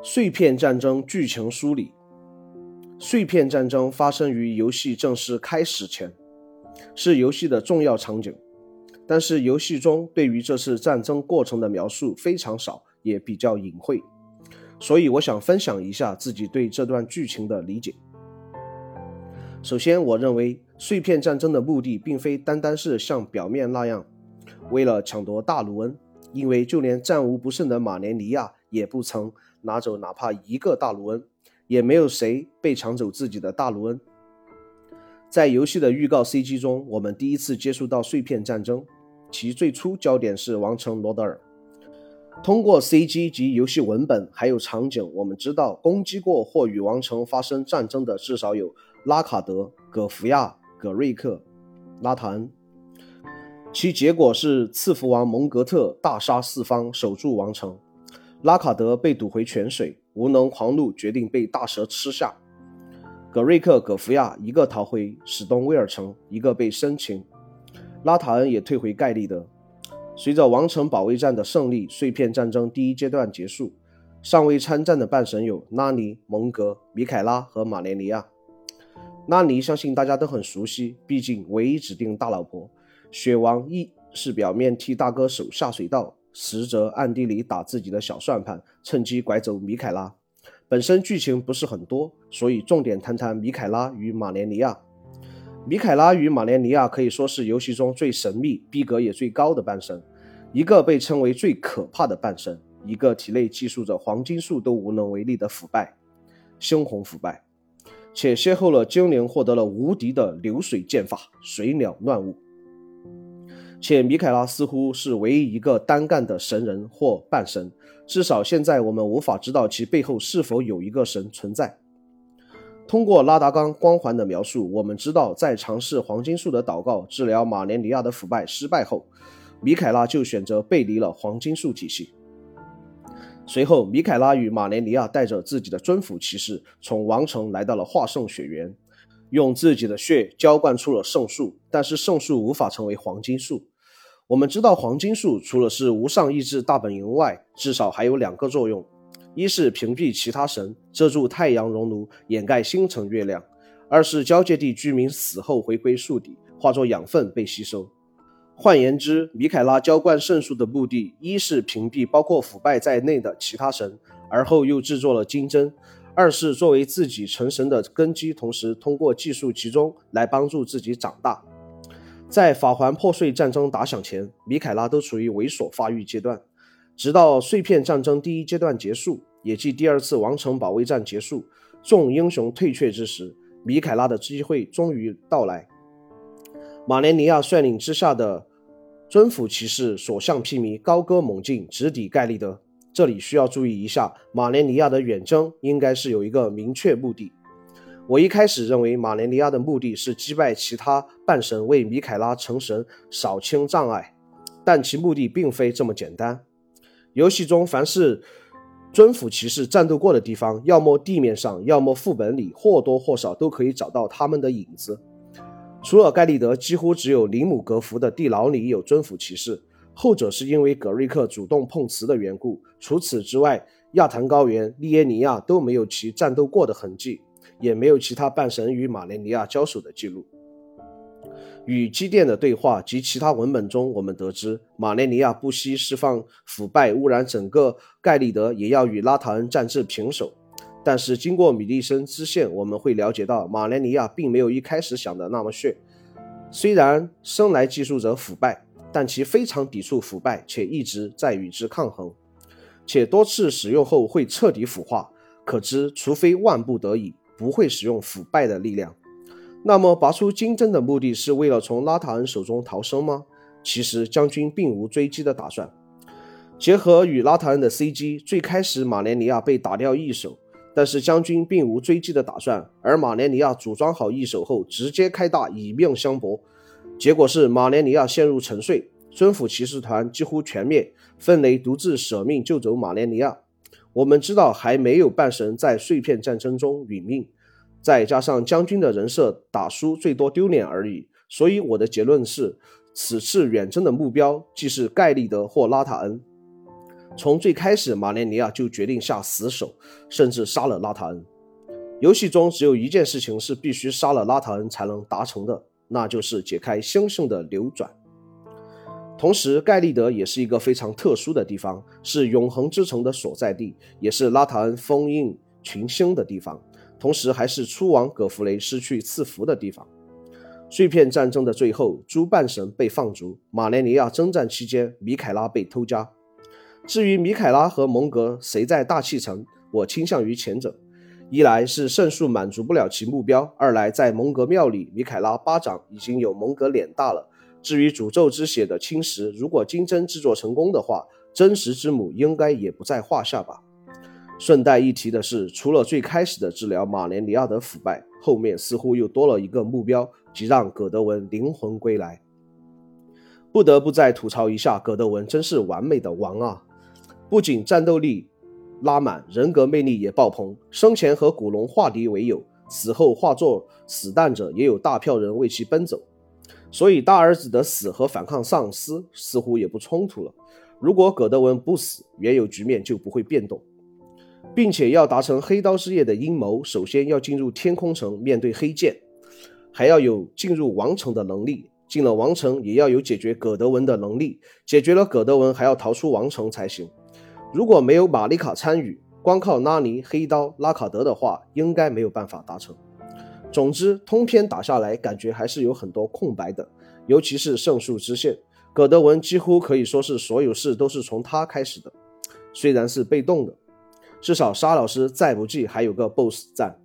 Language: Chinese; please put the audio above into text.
碎片战争剧情梳理：碎片战争发生于游戏正式开始前，是游戏的重要场景。但是游戏中对于这次战争过程的描述非常少，也比较隐晦。所以我想分享一下自己对这段剧情的理解。首先，我认为碎片战争的目的并非单单是像表面那样，为了抢夺大卢恩，因为就连战无不胜的马连尼亚也不曾。拿走哪怕一个大卢恩，也没有谁被抢走自己的大卢恩。在游戏的预告 CG 中，我们第一次接触到碎片战争，其最初焦点是王城罗德尔。通过 CG 及游戏文本还有场景，我们知道攻击过或与王城发生战争的至少有拉卡德、葛福亚、葛瑞克、拉塔恩，其结果是赐福王蒙格特大杀四方，守住王城。拉卡德被堵回泉水，无能狂怒，决定被大蛇吃下。葛瑞克、葛福亚一个逃回史东威尔城，一个被生擒。拉塔恩也退回盖利德。随着王城保卫战的胜利，碎片战争第一阶段结束。尚未参战的半神有拉尼、蒙格、米凯拉和马连尼亚。拉尼相信大家都很熟悉，毕竟唯一指定大老婆。雪王一是表面替大哥守下水道。实则暗地里打自己的小算盘，趁机拐走米凯拉。本身剧情不是很多，所以重点谈谈米凯拉与马连尼亚。米凯拉与马连尼亚可以说是游戏中最神秘、逼格也最高的半神，一个被称为最可怕的半神，一个体内寄宿着黄金树都无能为力的腐败，猩红腐败，且邂逅了精灵，获得了无敌的流水剑法水鸟乱舞。且米凯拉似乎是唯一一个单干的神人或半神，至少现在我们无法知道其背后是否有一个神存在。通过拉达冈光环的描述，我们知道在尝试黄金树的祷告治疗马连尼亚的腐败失败后，米凯拉就选择背离了黄金树体系。随后，米凯拉与马连尼亚带着自己的尊府骑士从王城来到了化圣雪原。用自己的血浇灌出了圣树，但是圣树无法成为黄金树。我们知道，黄金树除了是无上意志大本营外，至少还有两个作用：一是屏蔽其他神，遮住太阳熔炉，掩盖星辰月亮；二是交界地居民死后回归树底，化作养分被吸收。换言之，米凯拉浇灌圣树的目的，一是屏蔽包括腐败在内的其他神，而后又制作了金针。二是作为自己成神的根基，同时通过技术集中来帮助自己长大。在法环破碎战争打响前，米凯拉都处于猥琐发育阶段，直到碎片战争第一阶段结束，也即第二次王城保卫战结束，众英雄退却之时，米凯拉的机会终于到来。马连尼亚率领之下的尊府骑士所向披靡，高歌猛进，直抵盖利德。这里需要注意一下，马连尼亚的远征应该是有一个明确目的。我一开始认为马连尼亚的目的是击败其他半神，为米凯拉成神扫清障碍，但其目的并非这么简单。游戏中凡是尊府骑士战斗过的地方，要么地面上，要么副本里，或多或少都可以找到他们的影子。除了盖利德，几乎只有林姆格福的地牢里有尊府骑士。后者是因为葛瑞克主动碰瓷的缘故。除此之外，亚坛高原、利耶尼亚都没有其战斗过的痕迹，也没有其他半神与马连尼亚交手的记录。与基甸的对话及其他文本中，我们得知马连尼亚不惜释放腐败污染整个盖利德，也要与拉塔恩战至平手。但是经过米利森支线，我们会了解到马连尼亚并没有一开始想的那么血。虽然生来寄宿着腐败。但其非常抵触腐败，且一直在与之抗衡，且多次使用后会彻底腐化。可知，除非万不得已，不会使用腐败的力量。那么，拔出金针的目的是为了从拉塔恩手中逃生吗？其实，将军并无追击的打算。结合与拉塔恩的 CG，最开始马连尼亚被打掉一手，但是将军并无追击的打算。而马连尼亚组装好一手后，直接开大，以命相搏。结果是马连尼亚陷入沉睡，尊府骑士团几乎全灭，芬雷独自舍命救走马连尼亚。我们知道还没有半神在碎片战争中殒命，再加上将军的人设打输最多丢脸而已，所以我的结论是，此次远征的目标既是盖利德或拉塔恩。从最开始，马连尼亚就决定下死手，甚至杀了拉塔恩。游戏中只有一件事情是必须杀了拉塔恩才能达成的，那就是解开星星的流转。同时，盖利德也是一个非常特殊的地方，是永恒之城的所在地，也是拉塔恩封印群星的地方，同时还是初王葛弗雷失去赐福的地方。碎片战争的最后，诸半神被放逐，马连尼亚征战期间，米凯拉被偷家。至于米凯拉和蒙格谁在大气层，我倾向于前者。一来是胜数满足不了其目标，二来在蒙格庙里，米凯拉巴掌已经有蒙格脸大了。至于诅咒之血的侵蚀，如果金针制作成功的话，真实之母应该也不在话下吧。顺带一提的是，除了最开始的治疗马连尼亚的腐败，后面似乎又多了一个目标，即让葛德文灵魂归来。不得不再吐槽一下，葛德文真是完美的王啊！不仅战斗力拉满，人格魅力也爆棚。生前和古龙化敌为友，死后化作死蛋者，也有大票人为其奔走。所以大儿子的死和反抗丧尸似乎也不冲突了。如果葛德文不死，原有局面就不会变动，并且要达成黑刀之夜的阴谋，首先要进入天空城面对黑剑，还要有进入王城的能力。进了王城，也要有解决葛德文的能力。解决了葛德文，还要逃出王城才行。如果没有玛丽卡参与，光靠拉尼、黑刀、拉卡德的话，应该没有办法达成。总之，通篇打下来，感觉还是有很多空白的，尤其是圣树支线，葛德文几乎可以说是所有事都是从他开始的，虽然是被动的，至少沙老师再不济还有个 BOSS 战。